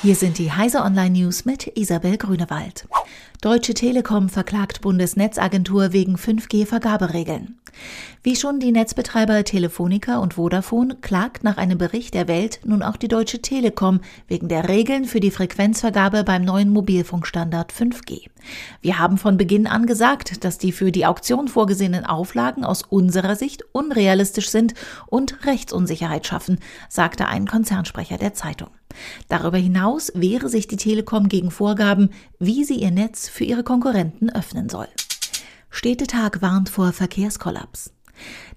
Hier sind die Heise Online News mit Isabel Grünewald. Deutsche Telekom verklagt Bundesnetzagentur wegen 5G-Vergaberegeln. Wie schon die Netzbetreiber Telefonica und Vodafone klagt nach einem Bericht der Welt nun auch die Deutsche Telekom wegen der Regeln für die Frequenzvergabe beim neuen Mobilfunkstandard 5G. Wir haben von Beginn an gesagt, dass die für die Auktion vorgesehenen Auflagen aus unserer Sicht unrealistisch sind und Rechtsunsicherheit schaffen, sagte ein Konzernsprecher der Zeitung. Darüber hinaus wehre sich die Telekom gegen Vorgaben, wie sie ihr Netz für ihre Konkurrenten öffnen soll. Städtetag warnt vor Verkehrskollaps.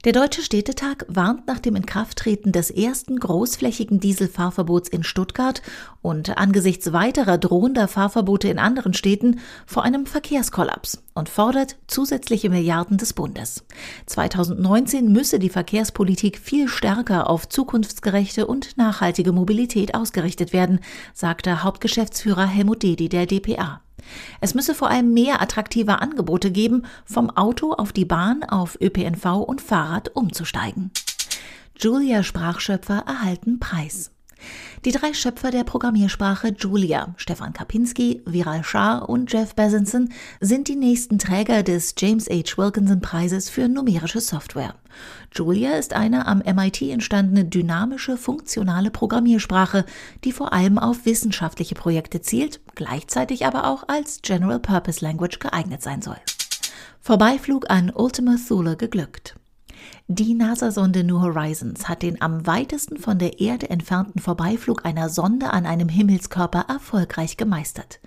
Der Deutsche Städtetag warnt nach dem Inkrafttreten des ersten großflächigen Dieselfahrverbots in Stuttgart und angesichts weiterer drohender Fahrverbote in anderen Städten vor einem Verkehrskollaps und fordert zusätzliche Milliarden des Bundes. 2019 müsse die Verkehrspolitik viel stärker auf zukunftsgerechte und nachhaltige Mobilität ausgerichtet werden, sagte Hauptgeschäftsführer Helmut Dedi der DPA. Es müsse vor allem mehr attraktive Angebote geben, vom Auto auf die Bahn, auf ÖPNV und Fahrrad umzusteigen. Julia Sprachschöpfer erhalten Preis. Die drei Schöpfer der Programmiersprache Julia, Stefan Kapinski, Viral Shah und Jeff Bezanson, sind die nächsten Träger des James H. Wilkinson Preises für numerische Software. Julia ist eine am MIT entstandene dynamische, funktionale Programmiersprache, die vor allem auf wissenschaftliche Projekte zielt, gleichzeitig aber auch als General Purpose Language geeignet sein soll. Vorbeiflug an Ultima Thule geglückt. Die NASA-Sonde New Horizons hat den am weitesten von der Erde entfernten Vorbeiflug einer Sonde an einem Himmelskörper erfolgreich gemeistert.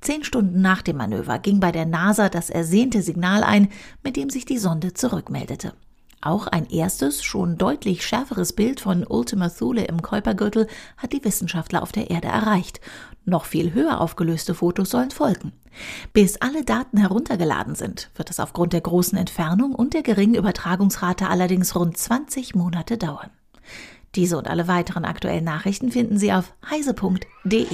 Zehn Stunden nach dem Manöver ging bei der NASA das ersehnte Signal ein, mit dem sich die Sonde zurückmeldete. Auch ein erstes, schon deutlich schärferes Bild von Ultima Thule im Kuipergürtel hat die Wissenschaftler auf der Erde erreicht. Noch viel höher aufgelöste Fotos sollen folgen. Bis alle Daten heruntergeladen sind, wird es aufgrund der großen Entfernung und der geringen Übertragungsrate allerdings rund 20 Monate dauern. Diese und alle weiteren aktuellen Nachrichten finden Sie auf heise.de.